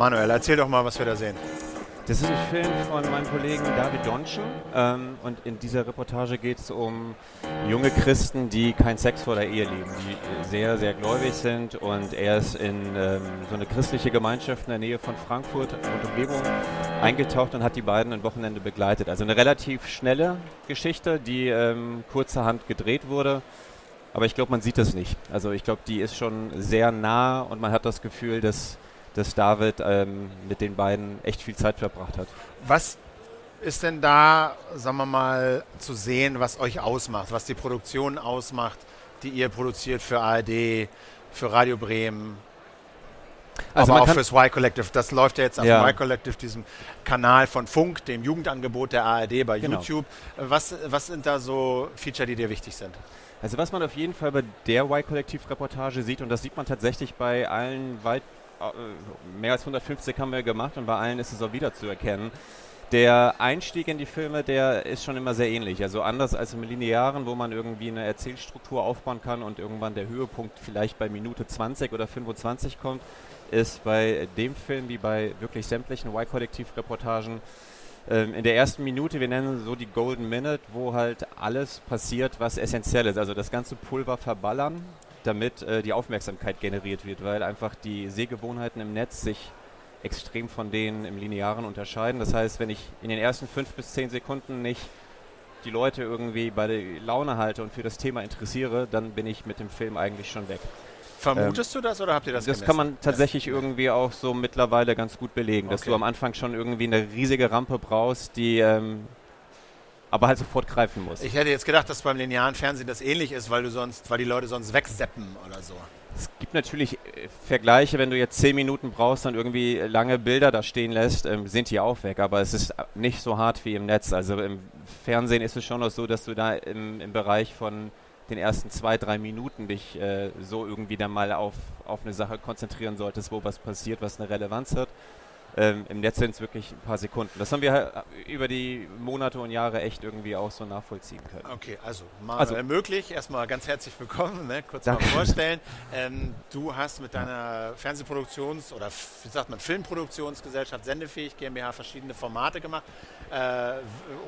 Manuel, erzähl doch mal, was wir da sehen. Das ist ein Film von meinem Kollegen David Donschen ähm, und in dieser Reportage geht es um junge Christen, die keinen Sex vor der Ehe leben, die sehr, sehr gläubig sind und er ist in ähm, so eine christliche Gemeinschaft in der Nähe von Frankfurt und Umgebung eingetaucht und hat die beiden ein Wochenende begleitet. Also eine relativ schnelle Geschichte, die ähm, kurzerhand gedreht wurde. Aber ich glaube, man sieht das nicht. Also ich glaube, die ist schon sehr nah und man hat das Gefühl, dass dass David ähm, mit den beiden echt viel Zeit verbracht hat. Was ist denn da, sagen wir mal, zu sehen, was euch ausmacht, was die Produktion ausmacht, die ihr produziert für ARD, für Radio Bremen, also aber auch fürs Y Collective. Das läuft ja jetzt auf ja. Y Collective, diesem Kanal von Funk, dem Jugendangebot der ARD bei genau. YouTube. Was, was sind da so Feature, die dir wichtig sind? Also was man auf jeden Fall bei der Y Collective Reportage sieht, und das sieht man tatsächlich bei allen weit mehr als 150 haben wir gemacht und bei allen ist es auch wieder zu erkennen. Der Einstieg in die Filme, der ist schon immer sehr ähnlich. Also anders als im Linearen, wo man irgendwie eine Erzählstruktur aufbauen kann und irgendwann der Höhepunkt vielleicht bei Minute 20 oder 25 kommt, ist bei dem Film wie bei wirklich sämtlichen Y-Kollektiv-Reportagen ähm, in der ersten Minute, wir nennen so die Golden Minute, wo halt alles passiert, was essentiell ist. Also das ganze Pulver verballern, damit äh, die Aufmerksamkeit generiert wird, weil einfach die Sehgewohnheiten im Netz sich extrem von denen im Linearen unterscheiden. Das heißt, wenn ich in den ersten fünf bis zehn Sekunden nicht die Leute irgendwie bei der Laune halte und für das Thema interessiere, dann bin ich mit dem Film eigentlich schon weg. Vermutest ähm, du das oder habt ihr das Das gemessen? kann man tatsächlich ja. irgendwie auch so mittlerweile ganz gut belegen, dass okay. du am Anfang schon irgendwie eine riesige Rampe brauchst, die ähm, aber halt sofort greifen muss. Ich hätte jetzt gedacht, dass beim linearen Fernsehen das ähnlich ist, weil du sonst, weil die Leute sonst wegseppen oder so. Es gibt natürlich äh, Vergleiche, wenn du jetzt zehn Minuten brauchst, dann irgendwie lange Bilder da stehen lässt, ähm, sind die auch weg. Aber es ist nicht so hart wie im Netz. Also im Fernsehen ist es schon noch so, dass du da im, im Bereich von den ersten zwei, drei Minuten dich äh, so irgendwie dann mal auf, auf eine Sache konzentrieren solltest, wo was passiert, was eine Relevanz hat. Ähm, Im Netz sind es wirklich ein paar Sekunden. Das haben wir äh, über die Monate und Jahre echt irgendwie auch so nachvollziehen können. Okay, also mal also, möglich. Erstmal ganz herzlich willkommen, ne? kurz danke. mal vorstellen. Ähm, du hast mit deiner Fernsehproduktions- oder wie sagt man, Filmproduktionsgesellschaft Sendefähig GmbH verschiedene Formate gemacht. Äh,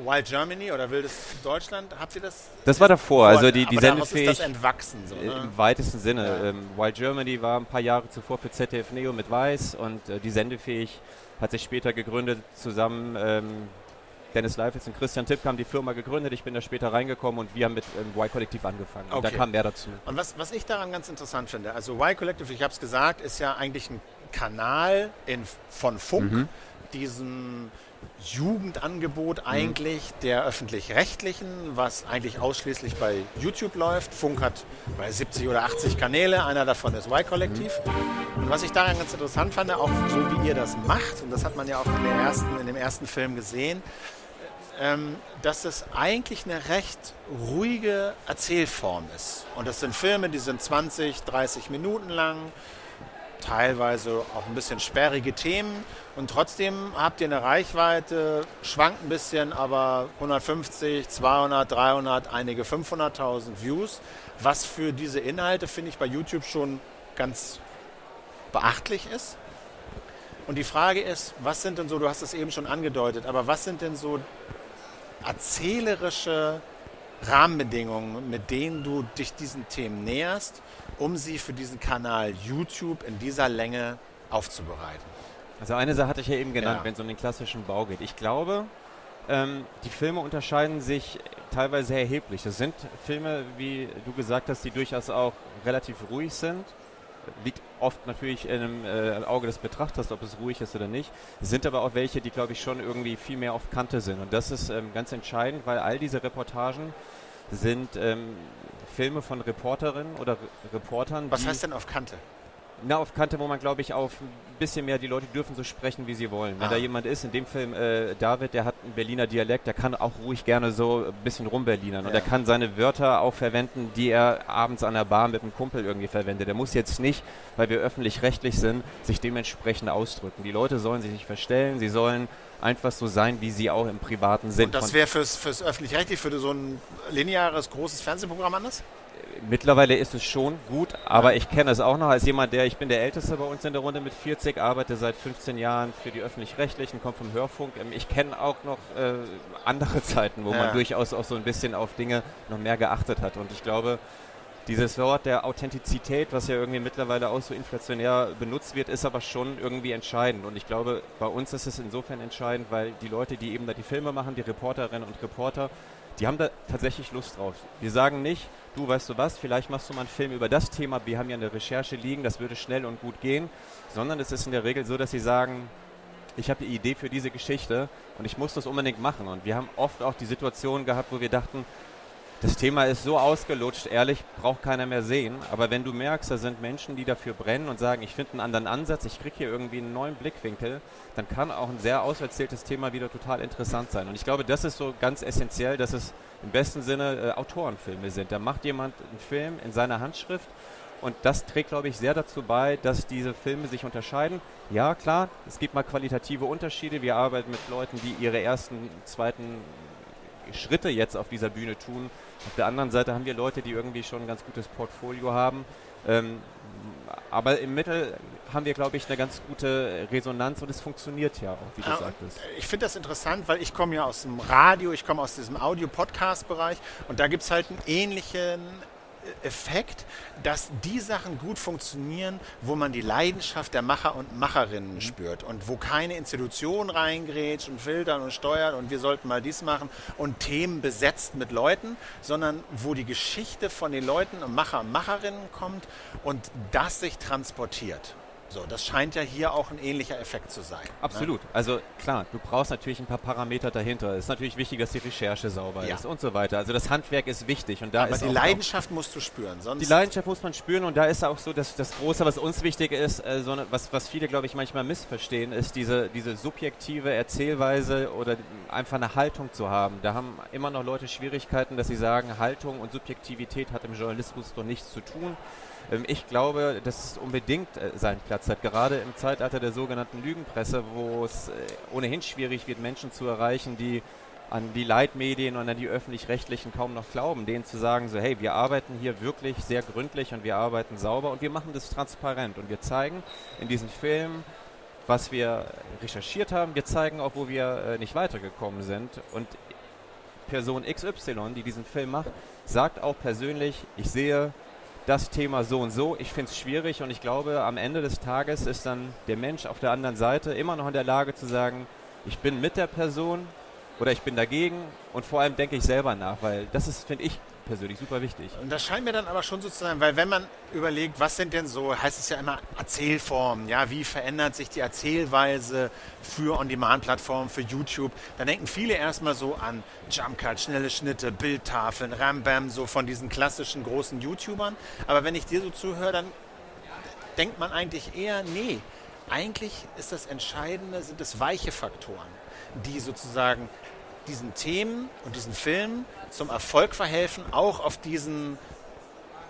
Wild Germany oder Wildes Deutschland, habt ihr das? Das war davor, also die, die Sendefähig. ist das entwachsen? So, ne? Im weitesten Sinne. Ja. Ähm, Wild Germany war ein paar Jahre zuvor für ZDF Neo mit Weiß und äh, die Sendefähig hat sich später gegründet zusammen. Ähm, Dennis Leifels und Christian Tipp haben die Firma gegründet. Ich bin da später reingekommen und wir haben mit ähm, Y-Kollektiv angefangen. Okay. Und da kam mehr dazu. Und was, was ich daran ganz interessant finde, also Y-Kollektiv, ich habe es gesagt, ist ja eigentlich ein Kanal in, von Funk, mhm. diesem Jugendangebot mhm. eigentlich der öffentlich-rechtlichen, was eigentlich ausschließlich bei YouTube läuft. Funk hat bei 70 oder 80 Kanäle, einer davon ist Y-Kollektiv. Mhm. Und was ich daran ganz interessant fand, auch so wie ihr das macht, und das hat man ja auch in, ersten, in dem ersten Film gesehen, ähm, dass es eigentlich eine recht ruhige Erzählform ist. Und das sind Filme, die sind 20, 30 Minuten lang teilweise auch ein bisschen sperrige Themen und trotzdem habt ihr eine Reichweite, schwankt ein bisschen, aber 150, 200, 300, einige 500.000 Views, was für diese Inhalte finde ich bei YouTube schon ganz beachtlich ist. Und die Frage ist, was sind denn so, du hast es eben schon angedeutet, aber was sind denn so erzählerische Rahmenbedingungen, mit denen du dich diesen Themen näherst um sie für diesen Kanal YouTube in dieser Länge aufzubereiten. Also eine Sache hatte ich ja eben genannt, ja. wenn es um den klassischen Bau geht. Ich glaube, ähm, die Filme unterscheiden sich teilweise erheblich. Das sind Filme, wie du gesagt hast, die durchaus auch relativ ruhig sind. Liegt oft natürlich im äh, Auge des Betrachters, ob es ruhig ist oder nicht. Es sind aber auch welche, die, glaube ich, schon irgendwie viel mehr auf Kante sind. Und das ist ähm, ganz entscheidend, weil all diese Reportagen sind ähm, Filme von Reporterinnen oder Reportern. Was heißt denn auf Kante? Na, auf Kante, wo man, glaube ich, auf ein bisschen mehr, die Leute dürfen so sprechen, wie sie wollen. Wenn ah. da jemand ist, in dem Film äh, David, der hat einen Berliner Dialekt, der kann auch ruhig gerne so ein bisschen rumberlinern. Ja. Und er kann seine Wörter auch verwenden, die er abends an der Bar mit einem Kumpel irgendwie verwendet. Der muss jetzt nicht, weil wir öffentlich-rechtlich sind, sich dementsprechend ausdrücken. Die Leute sollen sich nicht verstellen, sie sollen einfach so sein, wie sie auch im Privaten sind. Und das wäre fürs, fürs Öffentlich-Rechtlich, für so ein lineares, großes Fernsehprogramm anders? Mittlerweile ist es schon gut, aber ich kenne es auch noch als jemand, der, ich bin der Älteste bei uns in der Runde mit 40, arbeite seit 15 Jahren für die Öffentlich-Rechtlichen, komme vom Hörfunk. Ähm, ich kenne auch noch äh, andere Zeiten, wo ja. man durchaus auch so ein bisschen auf Dinge noch mehr geachtet hat. Und ich glaube, dieses Wort der Authentizität, was ja irgendwie mittlerweile auch so inflationär benutzt wird, ist aber schon irgendwie entscheidend. Und ich glaube, bei uns ist es insofern entscheidend, weil die Leute, die eben da die Filme machen, die Reporterinnen und Reporter, die haben da tatsächlich Lust drauf. Wir sagen nicht, du weißt du was, vielleicht machst du mal einen Film über das Thema, wir haben ja eine Recherche liegen, das würde schnell und gut gehen, sondern es ist in der Regel so, dass sie sagen, ich habe die Idee für diese Geschichte und ich muss das unbedingt machen. Und wir haben oft auch die Situation gehabt, wo wir dachten, das Thema ist so ausgelutscht, ehrlich, braucht keiner mehr sehen. Aber wenn du merkst, da sind Menschen, die dafür brennen und sagen, ich finde einen anderen Ansatz, ich kriege hier irgendwie einen neuen Blickwinkel, dann kann auch ein sehr auserzähltes Thema wieder total interessant sein. Und ich glaube, das ist so ganz essentiell, dass es im besten Sinne äh, Autorenfilme sind. Da macht jemand einen Film in seiner Handschrift und das trägt, glaube ich, sehr dazu bei, dass diese Filme sich unterscheiden. Ja, klar, es gibt mal qualitative Unterschiede. Wir arbeiten mit Leuten, die ihre ersten, zweiten Schritte jetzt auf dieser Bühne tun. Auf der anderen Seite haben wir Leute, die irgendwie schon ein ganz gutes Portfolio haben. Ähm, aber im Mittel haben wir, glaube ich, eine ganz gute Resonanz und es funktioniert ja auch, wie du ja, sagtest. Ich finde das interessant, weil ich komme ja aus dem Radio, ich komme aus diesem Audio-Podcast-Bereich und da gibt es halt einen ähnlichen Effekt, dass die Sachen gut funktionieren, wo man die Leidenschaft der Macher und Macherinnen mhm. spürt und wo keine Institution reingrätscht und filtern und steuert und wir sollten mal dies machen und Themen besetzt mit Leuten, sondern wo die Geschichte von den Leuten und Macher und Macherinnen kommt und das sich transportiert. So, das scheint ja hier auch ein ähnlicher Effekt zu sein. Ne? Absolut. Ne? Also klar, du brauchst natürlich ein paar Parameter dahinter. Es ist natürlich wichtig, dass die Recherche sauber ja. ist und so weiter. Also das Handwerk ist wichtig und da Aber ist die Leidenschaft musst du spüren. Sonst die Leidenschaft muss man spüren und da ist auch so, dass das Große, was uns wichtig ist, äh, so eine, was, was viele, glaube ich, manchmal missverstehen, ist diese, diese subjektive Erzählweise oder einfach eine Haltung zu haben. Da haben immer noch Leute Schwierigkeiten, dass sie sagen, Haltung und Subjektivität hat im Journalismus doch nichts zu tun. Ähm, ich glaube, dass es unbedingt äh, seinen Platz hat, gerade im Zeitalter der sogenannten Lügenpresse, wo es äh, ohnehin schwierig wird, Menschen zu erreichen, die an die Leitmedien und an die öffentlich-rechtlichen kaum noch glauben, denen zu sagen, so hey, wir arbeiten hier wirklich sehr gründlich und wir arbeiten sauber und wir machen das transparent. Und wir zeigen in diesen Filmen, was wir recherchiert haben, wir zeigen auch, wo wir äh, nicht weitergekommen sind. Und Person XY, die diesen Film macht, sagt auch persönlich, ich sehe das Thema so und so. Ich finde es schwierig und ich glaube, am Ende des Tages ist dann der Mensch auf der anderen Seite immer noch in der Lage zu sagen, ich bin mit der Person oder ich bin dagegen und vor allem denke ich selber nach, weil das ist, finde ich, persönlich super wichtig. Und das scheint mir dann aber schon so zu sein, weil wenn man überlegt, was sind denn so, heißt es ja immer Erzählformen, ja, wie verändert sich die Erzählweise für On-Demand-Plattformen, für YouTube, dann denken viele erstmal so an Jumpcut, schnelle Schnitte, Bildtafeln, Rambam, so von diesen klassischen großen YouTubern. Aber wenn ich dir so zuhöre, dann denkt man eigentlich eher, nee, eigentlich ist das Entscheidende, sind es weiche Faktoren, die sozusagen diesen Themen und diesen Filmen zum Erfolg verhelfen, auch auf diesen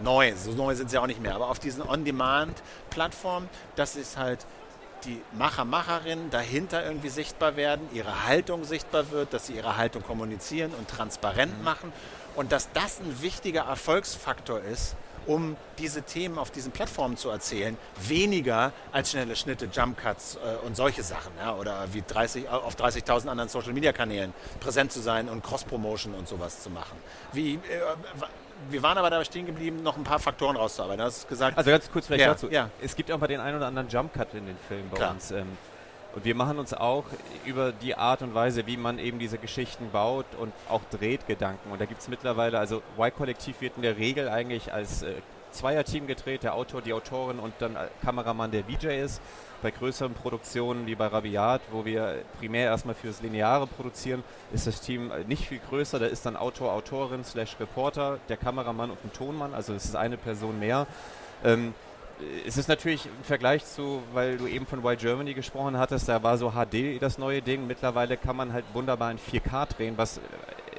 neuen, so neu sind sie auch nicht mehr, aber auf diesen On-Demand-Plattformen, dass es halt die Macher, Macherinnen dahinter irgendwie sichtbar werden, ihre Haltung sichtbar wird, dass sie ihre Haltung kommunizieren und transparent mhm. machen und dass das ein wichtiger Erfolgsfaktor ist, um diese Themen auf diesen Plattformen zu erzählen, weniger als schnelle Schnitte, Jumpcuts äh, und solche Sachen. Ja, oder wie 30, auf 30.000 anderen Social-Media-Kanälen präsent zu sein und Cross-Promotion und sowas zu machen. Wie, äh, wir waren aber dabei stehen geblieben, noch ein paar Faktoren rauszuarbeiten. Du hast gesagt, also ganz kurz vielleicht ja, dazu. Ja. Es gibt auch mal den einen oder anderen Jump-Cut in den Filmen bei Klar. uns. Ähm, und wir machen uns auch über die Art und Weise, wie man eben diese Geschichten baut und auch dreht, Gedanken. Und da gibt es mittlerweile, also Y-Kollektiv wird in der Regel eigentlich als äh, Zweierteam gedreht, der Autor, die Autorin und dann Kameramann, der VJ ist. Bei größeren Produktionen wie bei Rabiat, wo wir primär erstmal fürs Lineare produzieren, ist das Team nicht viel größer. Da ist dann Autor, Autorin, slash Reporter, der Kameramann und ein Tonmann, also es ist eine Person mehr. Ähm, es ist natürlich im Vergleich zu, weil du eben von Y Germany gesprochen hattest, da war so HD das neue Ding. Mittlerweile kann man halt wunderbar in 4K drehen, was äh,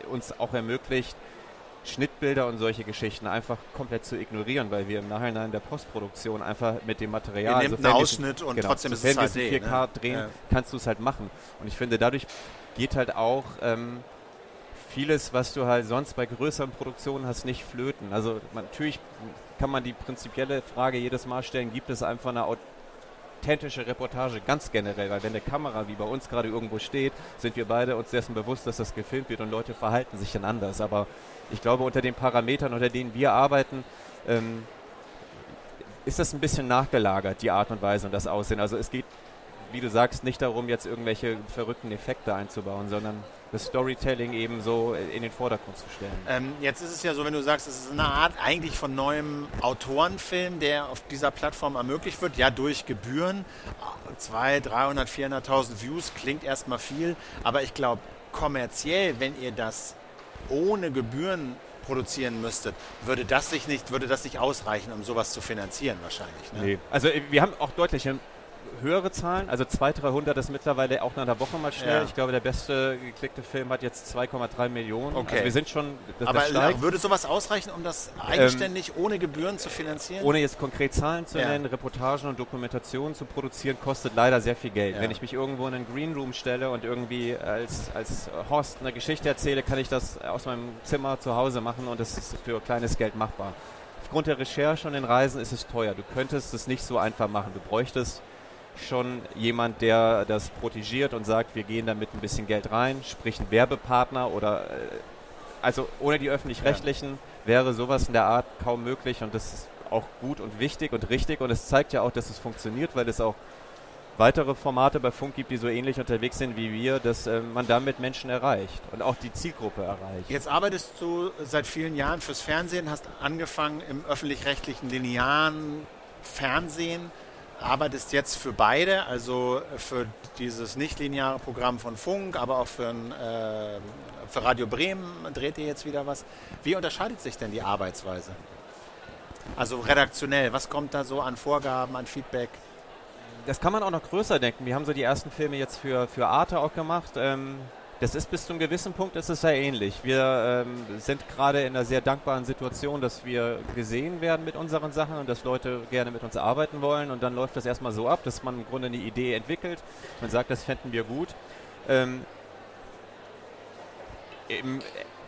uns auch ermöglicht, Schnittbilder und solche Geschichten einfach komplett zu ignorieren, weil wir im Nachhinein der Postproduktion einfach mit dem Material, Ihr nehmt einen Ausschnitt und genau, trotzdem ist es HD, 4K ne? drehen, ja. kannst du es halt machen. Und ich finde, dadurch geht halt auch ähm, vieles, was du halt sonst bei größeren Produktionen hast, nicht flöten. Also man, natürlich kann man die prinzipielle Frage jedes Mal stellen, gibt es einfach eine authentische Reportage ganz generell, weil wenn eine Kamera wie bei uns gerade irgendwo steht, sind wir beide uns dessen bewusst, dass das gefilmt wird und Leute verhalten sich dann anders. Aber ich glaube, unter den Parametern, unter denen wir arbeiten, ähm, ist das ein bisschen nachgelagert, die Art und Weise und das Aussehen. Also es geht, wie du sagst, nicht darum, jetzt irgendwelche verrückten Effekte einzubauen, sondern das Storytelling eben so in den Vordergrund zu stellen. Ähm, jetzt ist es ja so, wenn du sagst, es ist eine Art eigentlich von neuem Autorenfilm, der auf dieser Plattform ermöglicht wird, ja durch Gebühren. 200, 300, 400.000 Views klingt erstmal viel, aber ich glaube, kommerziell, wenn ihr das ohne Gebühren produzieren müsstet, würde das sich nicht, würde das nicht ausreichen, um sowas zu finanzieren wahrscheinlich. Ne? Nee. Also äh, wir haben auch deutlich höhere Zahlen. Also 200, 300 ist mittlerweile auch nach einer Woche mal schnell. Ja. Ich glaube, der beste geklickte Film hat jetzt 2,3 Millionen. Okay. Also wir sind schon. Das, Aber das würde sowas ausreichen, um das eigenständig ähm, ohne Gebühren zu finanzieren? Ohne jetzt konkret Zahlen zu ja. nennen, Reportagen und Dokumentationen zu produzieren, kostet leider sehr viel Geld. Ja. Wenn ich mich irgendwo in einen Greenroom stelle und irgendwie als, als Host eine Geschichte erzähle, kann ich das aus meinem Zimmer zu Hause machen und das ist für kleines Geld machbar aufgrund der Recherche und den Reisen ist es teuer. Du könntest es nicht so einfach machen. Du bräuchtest schon jemand, der das protegiert und sagt, wir gehen damit ein bisschen Geld rein, sprich ein Werbepartner oder äh, also ohne die öffentlich-rechtlichen ja. wäre sowas in der Art kaum möglich und das ist auch gut und wichtig und richtig und es zeigt ja auch, dass es funktioniert, weil es auch weitere Formate bei Funk gibt, die so ähnlich unterwegs sind wie wir, dass äh, man damit Menschen erreicht und auch die Zielgruppe erreicht. Jetzt arbeitest du seit vielen Jahren fürs Fernsehen, hast angefangen im öffentlich-rechtlichen linearen Fernsehen arbeitest jetzt für beide, also für dieses nichtlineare Programm von Funk, aber auch für, ein, äh, für Radio Bremen dreht ihr jetzt wieder was. Wie unterscheidet sich denn die Arbeitsweise? Also redaktionell, was kommt da so an Vorgaben, an Feedback? Das kann man auch noch größer denken. Wir haben so die ersten Filme jetzt für, für Arte auch gemacht. Ähm das ist bis zu einem gewissen Punkt ist es sehr ähnlich. Wir ähm, sind gerade in einer sehr dankbaren Situation, dass wir gesehen werden mit unseren Sachen und dass Leute gerne mit uns arbeiten wollen. Und dann läuft das erstmal so ab, dass man im Grunde eine Idee entwickelt und sagt, das fänden wir gut. Ähm, Im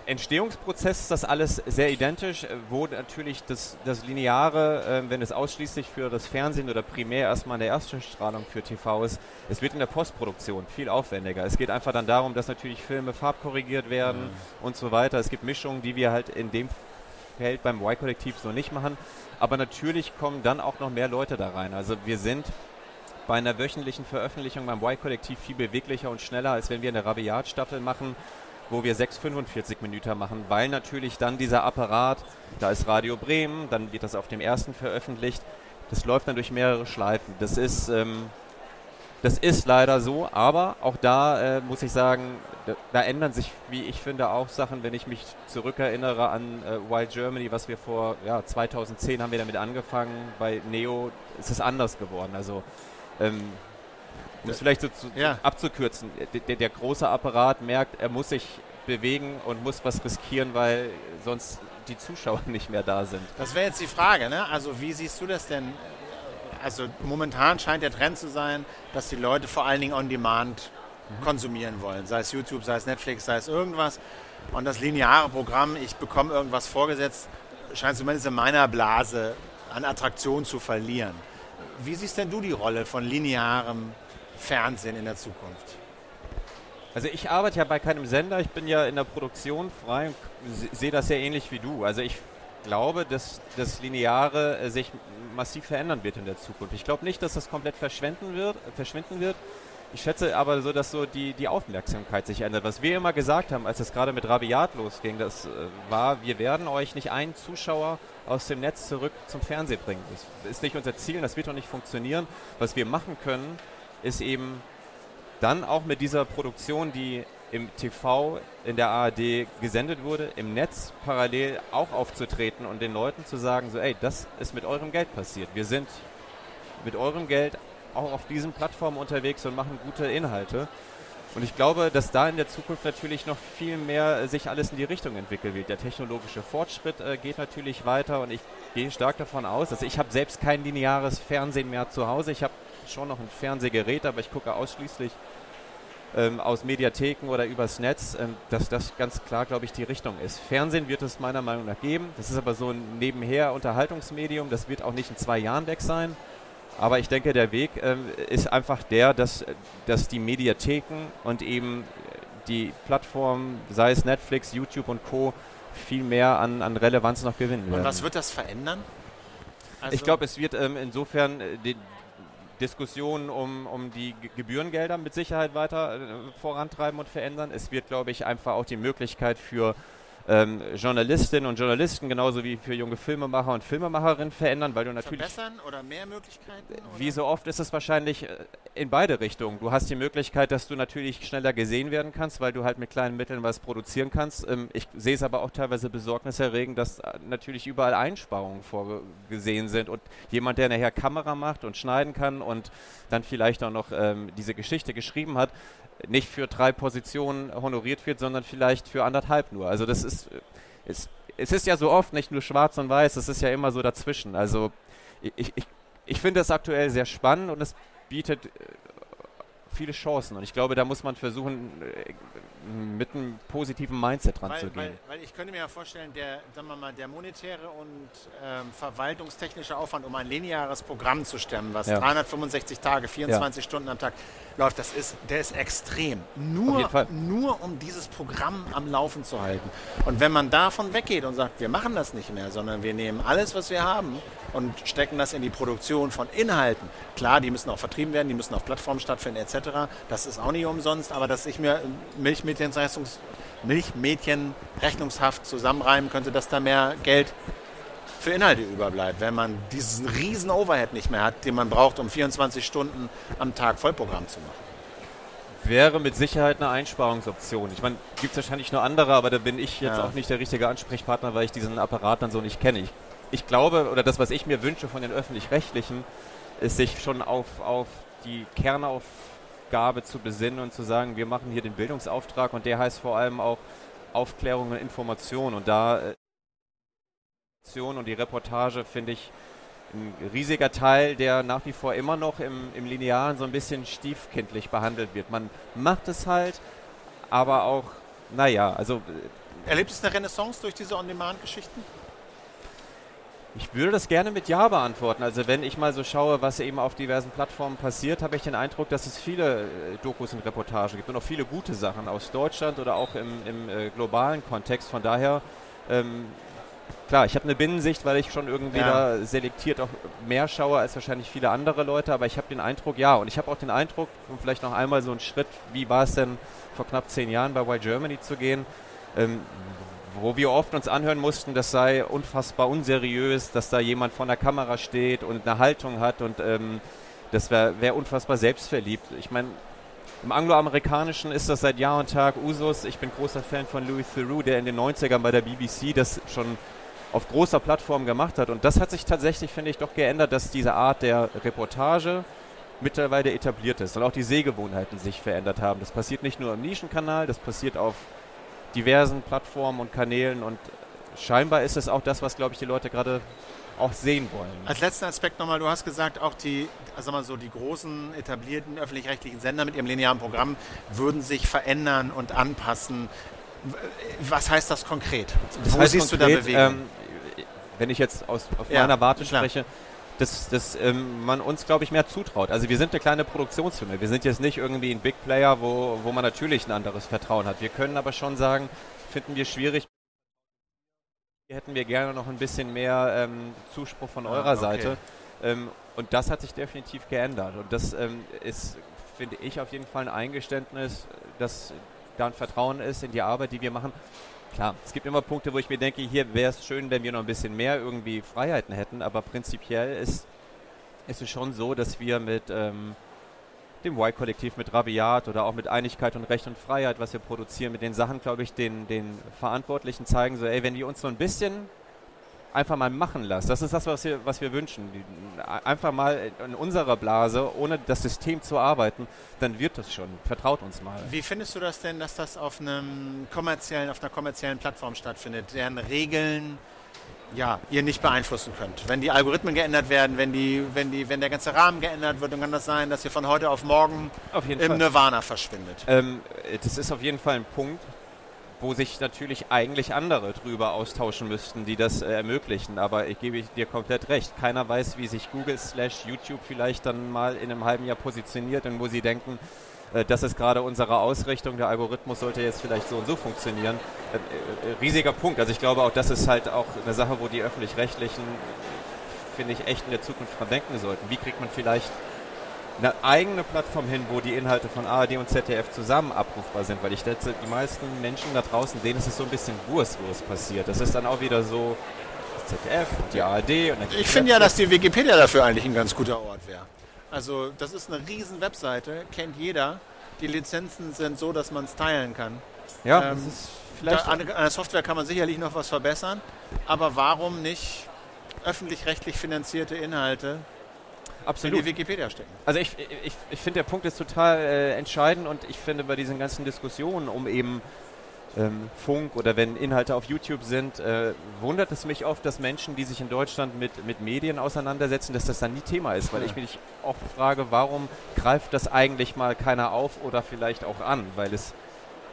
Entstehungsprozess ist das alles sehr identisch, äh, wo natürlich das, das Lineare, äh, wenn es ausschließlich für das Fernsehen oder primär erstmal in der Erststrahlung für TV ist, es wird in der Postproduktion viel aufwendiger. Es geht einfach dann darum, dass natürlich Filme farbkorrigiert werden mhm. und so weiter. Es gibt Mischungen, die wir halt in dem Feld beim Y-Kollektiv so nicht machen. Aber natürlich kommen dann auch noch mehr Leute da rein. Also wir sind bei einer wöchentlichen Veröffentlichung beim Y-Kollektiv viel beweglicher und schneller, als wenn wir eine Rabiat-Staffel machen wo wir 6,45 Minuten machen, weil natürlich dann dieser Apparat, da ist Radio Bremen, dann wird das auf dem ersten veröffentlicht, das läuft dann durch mehrere Schleifen. Das ist, ähm, das ist leider so, aber auch da äh, muss ich sagen, da, da, ändern sich, wie ich finde, auch Sachen, wenn ich mich zurückerinnere an äh, Wild Germany, was wir vor ja, 2010 haben wir damit angefangen, bei Neo ist es anders geworden. Also ähm, um es vielleicht so zu, ja. abzukürzen, der, der, große Apparat merkt, er muss sich bewegen und muss was riskieren, weil sonst die Zuschauer nicht mehr da sind. Das wäre jetzt die Frage, ne? Also wie siehst du das denn? Also momentan scheint der Trend zu sein, dass die Leute vor allen Dingen on demand mhm. konsumieren wollen, sei es YouTube, sei es Netflix, sei es irgendwas. Und das lineare Programm, ich bekomme irgendwas vorgesetzt, scheint zumindest in meiner Blase an Attraktion zu verlieren. Wie siehst denn du die Rolle von linearem Fernsehen in der Zukunft? Also ich arbeite ja bei keinem Sender, ich bin ja in der Produktion frei und sehe das sehr ähnlich wie du. Also ich glaube, dass das Lineare äh, sich massiv verändern wird in der Zukunft. Ich glaube nicht, dass das komplett verschwinden wird. Verschwinden wird. Ich schätze aber so, dass so die, die Aufmerksamkeit sich ändert. Was wir immer gesagt haben, als es gerade mit Rabiat losging, das äh, war, wir werden euch nicht einen Zuschauer aus dem Netz zurück zum Fernsehen bringen. Das ist nicht unser Ziel, das wird auch nicht funktionieren. Was wir machen können, ist eben dann auch mit dieser Produktion, die im TV in der ARD gesendet wurde, im Netz parallel auch aufzutreten und den Leuten zu sagen, so, ey, das ist mit eurem Geld passiert. Wir sind mit eurem Geld auch auf diesen Plattformen unterwegs und machen gute Inhalte. Und ich glaube, dass da in der Zukunft natürlich noch viel mehr sich alles in die Richtung entwickeln wird. Der technologische Fortschritt äh, geht natürlich weiter und ich gehe stark davon aus, dass ich habe selbst kein lineares Fernsehen mehr zu Hause. Ich habe schon noch ein Fernsehgerät, aber ich gucke ausschließlich ähm, aus Mediatheken oder übers Netz, ähm, dass das ganz klar, glaube ich, die Richtung ist. Fernsehen wird es meiner Meinung nach geben. Das ist aber so ein nebenher Unterhaltungsmedium. Das wird auch nicht in zwei Jahren weg sein. Aber ich denke, der Weg ähm, ist einfach der, dass, dass die Mediatheken und eben die Plattformen, sei es Netflix, YouTube und Co., viel mehr an, an Relevanz noch gewinnen werden. Und was wird das verändern? Also ich glaube, es wird ähm, insofern äh, die Diskussionen um, um die Gebührengelder mit Sicherheit weiter äh, vorantreiben und verändern. Es wird, glaube ich, einfach auch die Möglichkeit für ähm, Journalistinnen und Journalisten genauso wie für junge Filmemacher und Filmemacherinnen verändern, weil du natürlich verbessern oder mehr Möglichkeiten. Oder? Wie so oft ist es wahrscheinlich äh, in beide Richtungen. Du hast die Möglichkeit, dass du natürlich schneller gesehen werden kannst, weil du halt mit kleinen Mitteln was produzieren kannst. Ähm, ich sehe es aber auch teilweise besorgniserregend, dass äh, natürlich überall Einsparungen vorgesehen sind und jemand, der nachher Kamera macht und schneiden kann und dann vielleicht auch noch ähm, diese Geschichte geschrieben hat, nicht für drei Positionen honoriert wird, sondern vielleicht für anderthalb nur. Also das ist, ist es ist ja so oft nicht nur schwarz und weiß, es ist ja immer so dazwischen. Also ich, ich, ich finde es aktuell sehr spannend und es bietet äh, viele Chancen. Und ich glaube, da muss man versuchen, äh, mit einem positiven Mindset dran weil, zu gehen. Weil, weil, ich könnte mir ja vorstellen, der, sagen wir mal, der monetäre und ähm, verwaltungstechnische Aufwand, um ein lineares Programm zu stemmen, was ja. 365 Tage, 24 ja. Stunden am Tag läuft, das ist, der ist extrem. Nur, nur um dieses Programm am Laufen zu halten. Und wenn man davon weggeht und sagt, wir machen das nicht mehr, sondern wir nehmen alles, was wir haben und stecken das in die Produktion von Inhalten. Klar, die müssen auch vertrieben werden, die müssen auf Plattformen stattfinden etc. Das ist auch nicht umsonst, aber dass ich mir Milchmädchenrechnungs Milchmädchen rechnungshaft zusammenreimen könnte, dass da mehr Geld für Inhalte überbleibt, wenn man diesen riesen Overhead nicht mehr hat, den man braucht, um 24 Stunden am Tag Vollprogramm zu machen wäre mit Sicherheit eine Einsparungsoption. Ich meine, gibt es wahrscheinlich nur andere, aber da bin ich jetzt ja. auch nicht der richtige Ansprechpartner, weil ich diesen Apparat dann so nicht kenne. Ich ich glaube, oder das, was ich mir wünsche von den Öffentlich-Rechtlichen, ist sich schon auf, auf die Kernaufgabe zu besinnen und zu sagen, wir machen hier den Bildungsauftrag und der heißt vor allem auch Aufklärung und Information. Und da äh, und die Reportage finde ich ein riesiger Teil, der nach wie vor immer noch im, im Linearen so ein bisschen stiefkindlich behandelt wird. Man macht es halt, aber auch, naja, also. Äh, Erlebt es eine Renaissance durch diese On-Demand-Geschichten? Ich würde das gerne mit Ja beantworten. Also wenn ich mal so schaue, was eben auf diversen Plattformen passiert, habe ich den Eindruck, dass es viele äh, Dokus und Reportagen gibt und auch viele gute Sachen aus Deutschland oder auch im, im äh, globalen Kontext. Von daher, ähm, klar, ich habe eine Binnensicht, weil ich schon irgendwie ja. da selektiert auch mehr schaue als wahrscheinlich viele andere Leute, aber ich habe den Eindruck, ja. Und ich habe auch den Eindruck, um vielleicht noch einmal so einen Schritt, wie war es denn vor knapp zehn Jahren bei Why Germany zu gehen, ähm, wo wir oft uns anhören mussten, das sei unfassbar unseriös, dass da jemand vor der Kamera steht und eine Haltung hat und ähm, das wäre wär unfassbar selbstverliebt. Ich meine, im Angloamerikanischen ist das seit Jahr und Tag Usus. Ich bin großer Fan von Louis Theroux, der in den 90ern bei der BBC das schon auf großer Plattform gemacht hat. Und das hat sich tatsächlich, finde ich, doch geändert, dass diese Art der Reportage mittlerweile etabliert ist und auch die Sehgewohnheiten sich verändert haben. Das passiert nicht nur im Nischenkanal, das passiert auf diversen Plattformen und Kanälen und scheinbar ist es auch das, was, glaube ich, die Leute gerade auch sehen wollen. Als letzten Aspekt nochmal, du hast gesagt, auch die, also mal so die großen etablierten öffentlich-rechtlichen Sender mit ihrem linearen Programm würden sich verändern und anpassen. Was heißt das konkret? Das Wo siehst konkret, du da Bewegung? Ähm, wenn ich jetzt aus, auf ja, meiner Warte klar. spreche, dass, dass ähm, man uns, glaube ich, mehr zutraut. Also wir sind eine kleine Produktionsfirma. Wir sind jetzt nicht irgendwie ein Big Player, wo, wo man natürlich ein anderes Vertrauen hat. Wir können aber schon sagen, finden wir schwierig. Hier hätten wir gerne noch ein bisschen mehr ähm, Zuspruch von ah, eurer okay. Seite. Ähm, und das hat sich definitiv geändert. Und das ähm, ist, finde ich, auf jeden Fall ein Eingeständnis, dass da ein Vertrauen ist in die Arbeit, die wir machen. Klar, es gibt immer Punkte, wo ich mir denke, hier wäre es schön, wenn wir noch ein bisschen mehr irgendwie Freiheiten hätten, aber prinzipiell ist, ist es schon so, dass wir mit ähm, dem Y-Kollektiv, mit Rabiat oder auch mit Einigkeit und Recht und Freiheit, was wir produzieren, mit den Sachen, glaube ich, den, den Verantwortlichen zeigen, so, ey, wenn die uns so ein bisschen einfach mal machen lassen. Das ist das, was wir, was wir wünschen. Einfach mal in unserer Blase, ohne das System zu arbeiten, dann wird das schon. Vertraut uns mal. Wie findest du das denn, dass das auf, einem kommerziellen, auf einer kommerziellen Plattform stattfindet, deren Regeln ja, ihr nicht beeinflussen könnt. Wenn die Algorithmen geändert werden, wenn, die, wenn, die, wenn der ganze Rahmen geändert wird, dann kann das sein, dass ihr von heute auf morgen Auf im Fall. Nirvana verschwindet. Ähm, das ist auf jeden Fall ein Punkt, wo sich natürlich eigentlich andere drüber austauschen müssten, die das äh, ermöglichen. Aber ich gebe dir komplett recht. Keiner weiß, wie sich Google slash YouTube vielleicht dann mal in einem halben Jahr positioniert und wo sie denken, äh, das ist gerade unsere Ausrichtung, der Algorithmus sollte jetzt vielleicht so und so funktionieren. Äh, äh, riesiger Punkt. Also ich glaube auch, das ist halt auch eine Sache, wo die öffentlich-rechtlichen, finde ich, echt in der Zukunft dran denken sollten. Wie kriegt man vielleicht eine eigene Plattform hin, wo die Inhalte von ARD und ZDF zusammen abrufbar sind, weil ich schätze, die meisten Menschen da draußen, denen ist es so ein bisschen Wurst, wo es passiert. Das ist dann auch wieder so das ZDF die ARD. Und dann Ich finde ja, dass die Wikipedia dafür eigentlich ein ganz guter Ort wäre. Also das ist eine riesen Webseite, kennt jeder. Die Lizenzen sind so, dass man es teilen kann. ja, ähm, das ist vielleicht Da, an, an der Software kann man sicherlich noch was verbessern, aber warum nicht öffentlich-rechtlich finanzierte Inhalte in absolut. die Wikipedia stecken? Also ich, ich, ich finde, der Punkt ist total äh, entscheidend und ich finde bei diesen ganzen Diskussionen um eben ähm, Funk oder wenn Inhalte auf YouTube sind, äh, wundert es mich oft, dass Menschen, die sich in Deutschland mit, mit Medien auseinandersetzen, dass das dann nie Thema ist, weil Ja. ich mich oft frage, warum greift das eigentlich mal keiner auf oder vielleicht auch an, weil es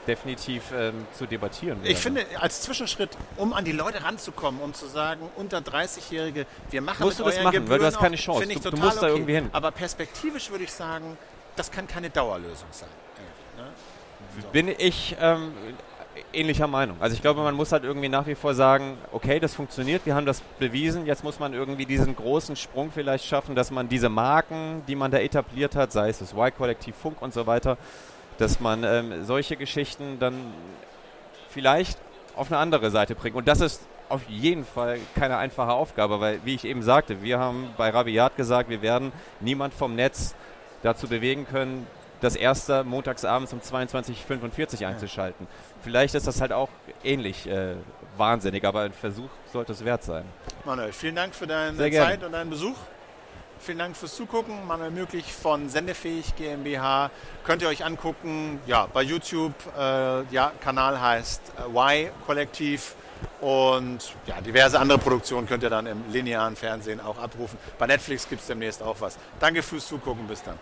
definitiv ähm, zu debattieren wäre. Ich finde, als Zwischenschritt, um an die Leute ranzukommen, um zu sagen, unter 30-Jährige, wir machen Musst mit du das machen, weil Gebühren du hast keine Chance. Du- du musst da okay. irgendwie hin. Aber perspektivisch würde ich sagen, das kann keine Dauerlösung sein. Ne? bin ich ähm, ähnlicher Meinung. Also ich glaube, man muss halt irgendwie nach wie vor sagen, okay, das funktioniert, wir haben das bewiesen, jetzt muss man irgendwie diesen großen Sprung vielleicht schaffen, dass man diese Marken, die man da etabliert hat, sei es das Y-Kollektiv Funk und so weiter, dass man ähm, solche Geschichten dann vielleicht auf eine andere Seite bringt. Und das ist auf jeden Fall keine einfache Aufgabe, weil, wie ich eben sagte, wir haben bei Rabiat gesagt, wir werden niemand vom Netz dazu bewegen können, das erste montagsabends um 22.45 Uhr einzuschalten. Vielleicht ist das halt auch ähnlich äh, wahnsinnig, aber ein Versuch sollte es wert sein. Manuel, vielen Dank für deine. Zeit und deinen Besuch. Vielen Dank fürs Zugucken. Manuel Möglich von Sendefähig GmbH. Könnt ihr euch angucken, ja, bei YouTube. Äh, ja, Kanal heißt äh, Y-Kollektiv. Und ja, diverse andere Produktionen könnt ihr dann im linearen Fernsehen auch abrufen. Bei Netflix gibt es demnächst auch was. Danke fürs Zugucken. Bis dann.